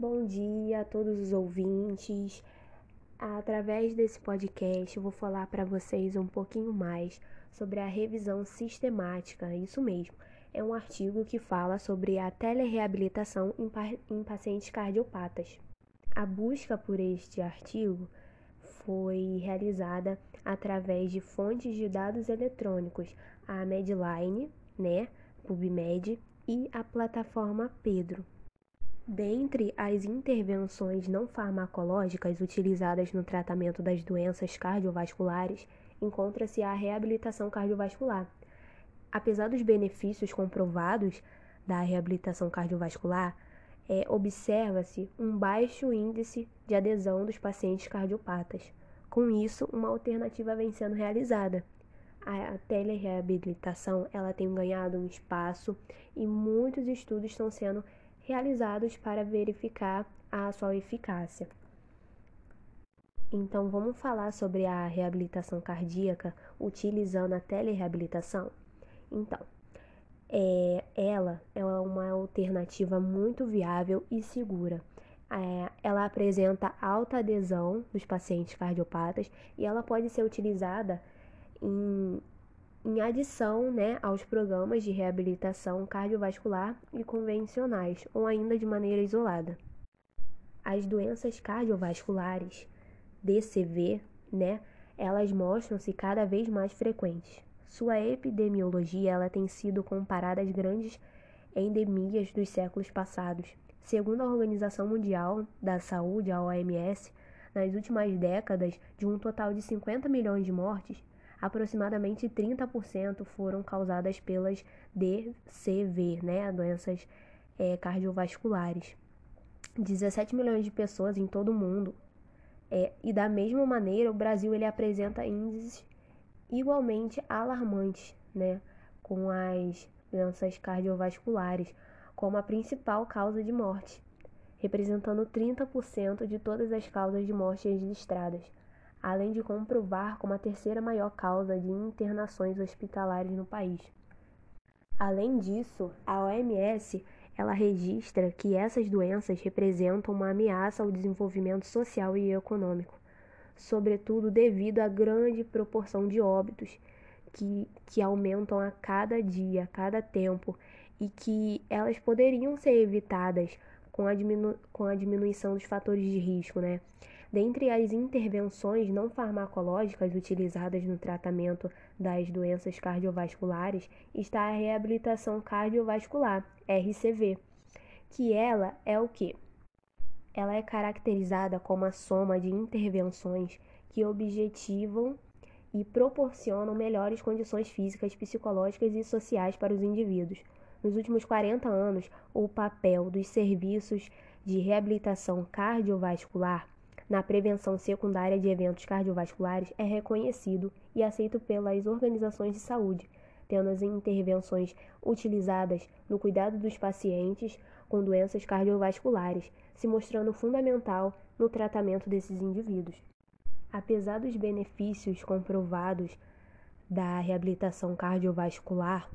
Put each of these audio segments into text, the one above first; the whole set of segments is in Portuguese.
Bom dia a todos os ouvintes. Através desse podcast, eu vou falar para vocês um pouquinho mais sobre a revisão sistemática. Isso mesmo, é um artigo que fala sobre a telereabilitação em, pacientes cardiopatas. A busca por este artigo foi realizada através de fontes de dados eletrônicos, a Medline, né, PubMed e a plataforma Pedro. Dentre as intervenções não farmacológicas utilizadas no tratamento das doenças cardiovasculares, encontra-se a reabilitação cardiovascular. Apesar dos benefícios comprovados da reabilitação cardiovascular, é, observa-se um baixo índice de adesão dos pacientes cardiopatas. Com isso, uma alternativa vem sendo realizada. A telereabilitação ela tem ganhado um espaço e muitos estudos estão sendo realizados para verificar a sua eficácia. Então, vamos falar sobre a reabilitação cardíaca utilizando a telereabilitação? Então, é, ela é uma alternativa muito viável e segura. É, ela apresenta alta adesão dos pacientes cardiopatas e ela pode ser utilizada em, em adição né, aos programas de reabilitação cardiovascular e convencionais, ou ainda de maneira isolada. As doenças cardiovasculares, DCV, né, elas mostram-se cada vez mais frequentes. Sua epidemiologia ela tem sido comparada às grandes endemias dos séculos passados. Segundo a Organização Mundial da Saúde, a OMS, nas últimas décadas, de um total de 50 milhões de mortes, aproximadamente 30% foram causadas pelas DCV, né, doenças é, cardiovasculares. 17 milhões de pessoas em todo o mundo. É, e da mesma maneira, o Brasil ele apresenta índices igualmente alarmantes, né, com as doenças cardiovasculares como a principal causa de morte, representando 30% de todas as causas de morte registradas, além de comprovar como a terceira maior causa de internações hospitalares no país. Além disso, a OMS ela registra que essas doenças representam uma ameaça ao desenvolvimento social e econômico, sobretudo devido à grande proporção de óbitos que, que aumentam a cada dia, a cada tempo, e que elas poderiam ser evitadas com a, diminu com a diminuição dos fatores de risco, né? Dentre as intervenções não farmacológicas utilizadas no tratamento das doenças cardiovasculares está a reabilitação cardiovascular, RCV, que ela é o que? Ela é caracterizada como a soma de intervenções que objetivam e proporcionam melhores condições físicas, psicológicas e sociais para os indivíduos. Nos últimos 40 anos, o papel dos serviços de reabilitação cardiovascular na prevenção secundária de eventos cardiovasculares é reconhecido e aceito pelas organizações de saúde, tendo as intervenções utilizadas no cuidado dos pacientes com doenças cardiovasculares, se mostrando fundamental no tratamento desses indivíduos. Apesar dos benefícios comprovados da reabilitação cardiovascular,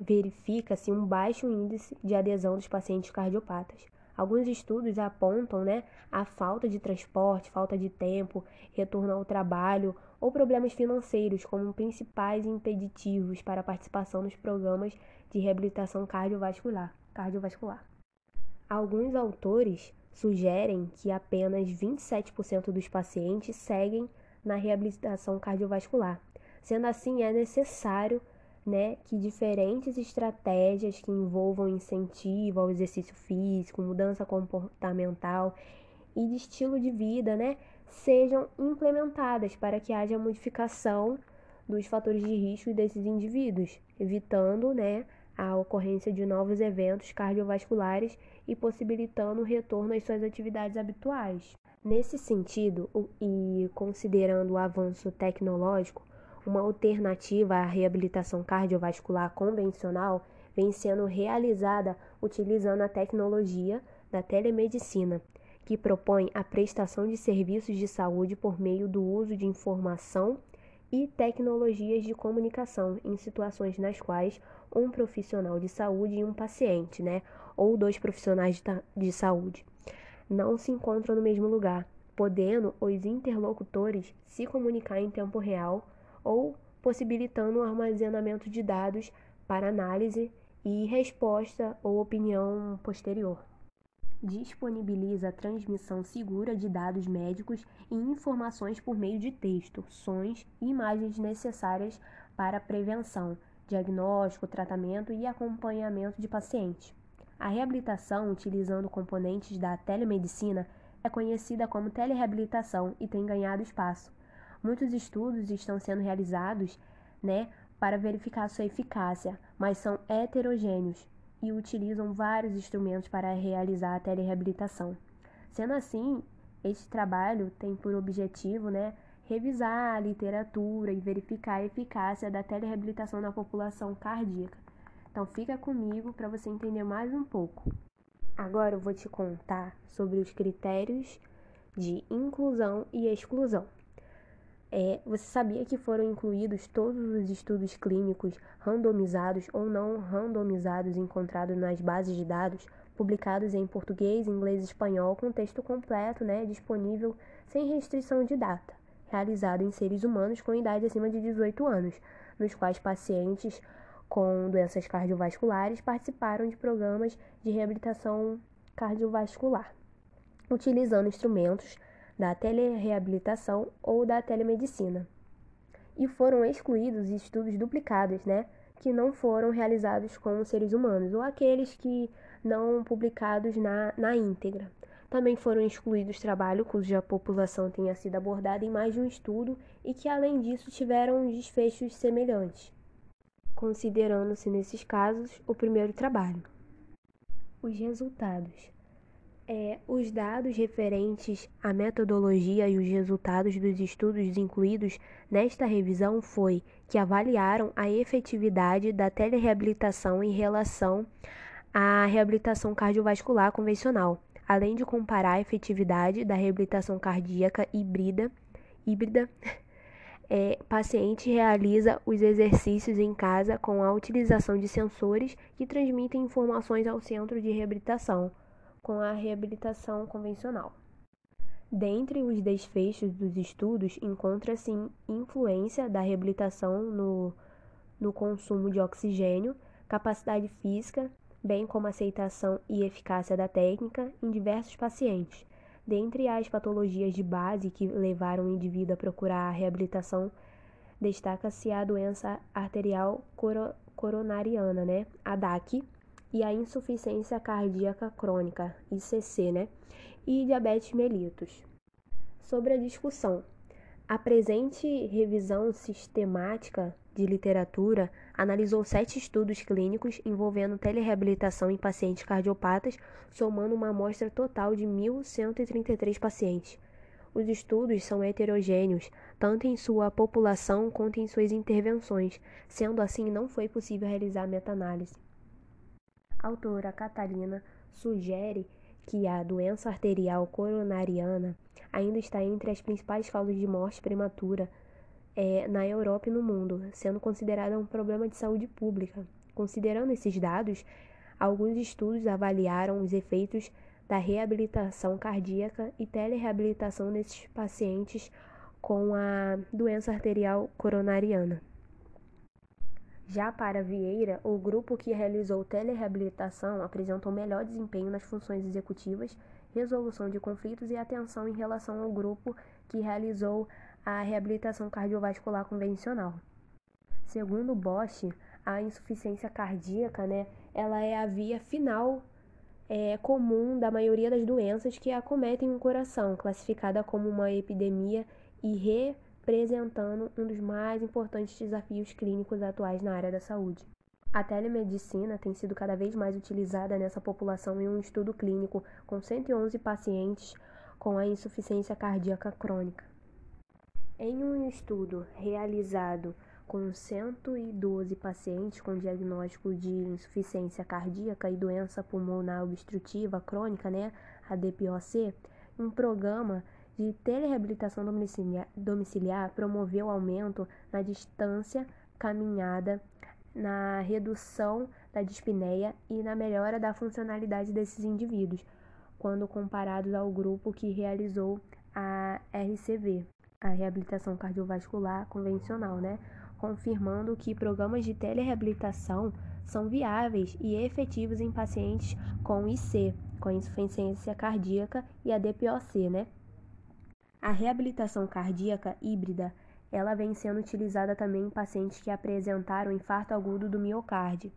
verifica-se um baixo índice de adesão dos pacientes cardiopatas. Alguns estudos apontam né, a falta de transporte, falta de tempo, retorno ao trabalho ou problemas financeiros como principais impeditivos para a participação nos programas de reabilitação cardiovascular. cardiovascular. Alguns autores sugerem que apenas 27% dos pacientes seguem na reabilitação cardiovascular. Sendo assim, é necessário né, que diferentes estratégias que envolvam incentivo ao exercício físico, mudança comportamental e de estilo de vida, né, sejam implementadas para que haja modificação dos fatores de risco desses indivíduos, evitando, né, a ocorrência de novos eventos cardiovasculares e possibilitando o retorno às suas atividades habituais. Nesse sentido, e considerando o avanço tecnológico, uma alternativa à reabilitação cardiovascular convencional vem sendo realizada utilizando a tecnologia da telemedicina, que propõe a prestação de serviços de saúde por meio do uso de informação e tecnologias de comunicação em situações nas quais um profissional de saúde e um paciente, né, ou dois profissionais de saúde, não se encontram no mesmo lugar, podendo os interlocutores se comunicar em tempo real ou possibilitando o armazenamento de dados para análise e resposta ou opinião posterior. Disponibiliza a transmissão segura de dados médicos e informações por meio de texto, sons e imagens necessárias para prevenção, diagnóstico, tratamento e acompanhamento de pacientes. A reabilitação utilizando componentes da telemedicina é conhecida como telereabilitação e tem ganhado espaço. Muitos estudos estão sendo realizados, né, para verificar sua eficácia, mas são heterogêneos e utilizam vários instrumentos para realizar a telereabilitação. Sendo assim, este trabalho tem por objetivo, né, revisar a literatura e verificar a eficácia da telereabilitação na população cardíaca. Então fica comigo para você entender mais um pouco. Agora eu vou te contar sobre os critérios de inclusão e exclusão. É, você sabia que foram incluídos todos os estudos clínicos randomizados ou não randomizados encontrados nas bases de dados, publicados em português, inglês e espanhol, com texto completo, né, disponível sem restrição de data, realizado em seres humanos com idade acima de 18 anos, nos quais pacientes com doenças cardiovasculares participaram de programas de reabilitação cardiovascular, utilizando instrumentos da telereabilitação ou da telemedicina. E foram excluídos estudos duplicados, né, que não foram realizados com seres humanos, ou aqueles que não publicados na, na íntegra. Também foram excluídos trabalhos cuja população tenha sido abordada em mais de um estudo e que, além disso, tiveram desfechos semelhantes, considerando-se nesses casos o primeiro trabalho. Os resultados é, os dados referentes à metodologia e os resultados dos estudos incluídos nesta revisão foi que avaliaram a efetividade da telereabilitação em relação à reabilitação cardiovascular convencional, além de comparar a efetividade da reabilitação cardíaca híbrida, híbrida é, paciente realiza os exercícios em casa com a utilização de sensores que transmitem informações ao centro de reabilitação com a reabilitação convencional. Dentre os desfechos dos estudos, encontra-se influência da reabilitação no, no consumo de oxigênio, capacidade física, bem como aceitação e eficácia da técnica em diversos pacientes. Dentre as patologias de base que levaram o indivíduo a procurar a reabilitação, destaca-se a doença arterial coro coronariana, né, a DAC, e a insuficiência cardíaca crônica, ICC, né? E diabetes mellitus. Sobre a discussão, a presente revisão sistemática de literatura analisou sete estudos clínicos envolvendo telereabilitação em pacientes cardiopatas, somando uma amostra total de 1.133 pacientes. Os estudos são heterogêneos, tanto em sua população quanto em suas intervenções, sendo assim não foi possível realizar meta-análise. A autora Catalina sugere que a doença arterial coronariana ainda está entre as principais causas de morte prematura é, na Europa e no mundo, sendo considerada um problema de saúde pública. Considerando esses dados, alguns estudos avaliaram os efeitos da reabilitação cardíaca e telereabilitação nesses pacientes com a doença arterial coronariana. Já para Vieira, o grupo que realizou telereabilitação apresentou melhor desempenho nas funções executivas, resolução de conflitos e atenção em relação ao grupo que realizou a reabilitação cardiovascular convencional. Segundo Bosch, a insuficiência cardíaca, né, ela é a via final é, comum da maioria das doenças que acometem o coração, classificada como uma epidemia irre representando um dos mais importantes desafios clínicos atuais na área da saúde. A telemedicina tem sido cada vez mais utilizada nessa população em um estudo clínico com 111 pacientes com a insuficiência cardíaca crônica. Em um estudo realizado com 112 pacientes com diagnóstico de insuficiência cardíaca e doença pulmonar obstrutiva crônica, né, a DPOC, um programa de telereabilitação domiciliar, promoveu aumento na distância caminhada, na redução da dispneia e na melhora da funcionalidade desses indivíduos. quando comparados ao grupo que realizou a RCV, a reabilitação cardiovascular convencional, né? Confirmando que programas de telereabilitação são viáveis e efetivos em pacientes com IC, com insuficiência cardíaca e a DPOC, né? A reabilitação cardíaca híbrida, ela vem sendo utilizada também em pacientes que apresentaram infarto agudo do miocárdio.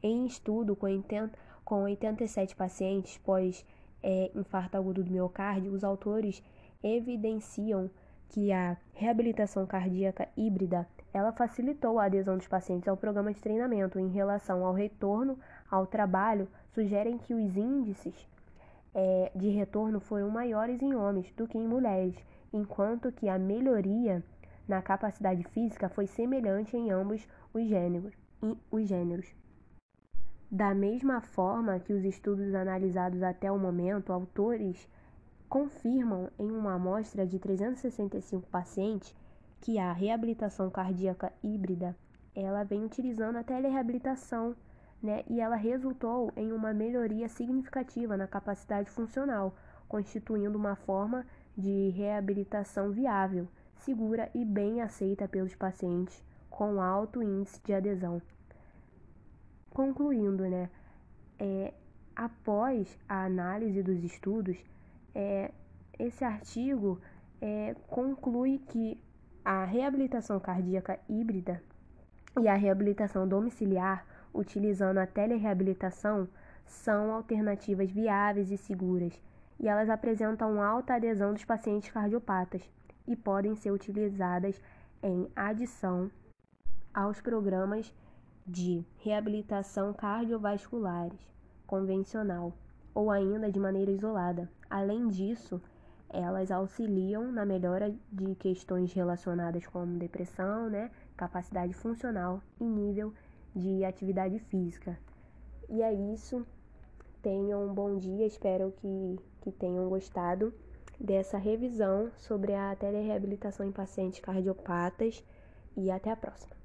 Em estudo com, 80, com 87 pacientes pós é, infarto agudo do miocárdio, os autores evidenciam que a reabilitação cardíaca híbrida ela facilitou a adesão dos pacientes ao programa de treinamento em relação ao retorno ao trabalho, sugerem que os índices é, de retorno foram maiores em homens do que em mulheres, enquanto que a melhoria na capacidade física foi semelhante em ambos os gêneros. Os gêneros. Da mesma forma que os estudos analisados até o momento, autores confirmam em uma amostra de 365 pacientes que a reabilitação cardíaca híbrida ela vem utilizando a telereabilitação, né? E ela resultou em uma melhoria significativa na capacidade funcional, constituindo uma forma de reabilitação viável, segura e bem aceita pelos pacientes com alto índice de adesão. Concluindo, né? É, após a análise dos estudos, é, esse artigo é, conclui que a reabilitação cardíaca híbrida e a reabilitação domiciliar, utilizando a telereabilitação, são alternativas viáveis e seguras, e elas apresentam alta adesão dos pacientes cardiopatas e podem ser utilizadas em adição aos programas de reabilitação cardiovasculares convencional ou ainda de maneira isolada. Além disso, elas auxiliam na melhora de questões relacionadas com depressão, né, capacidade funcional e nível de atividade física. E é isso. Tenham um bom dia, espero que, que tenham gostado dessa revisão sobre a telereabilitação em pacientes cardiopatas e até a próxima.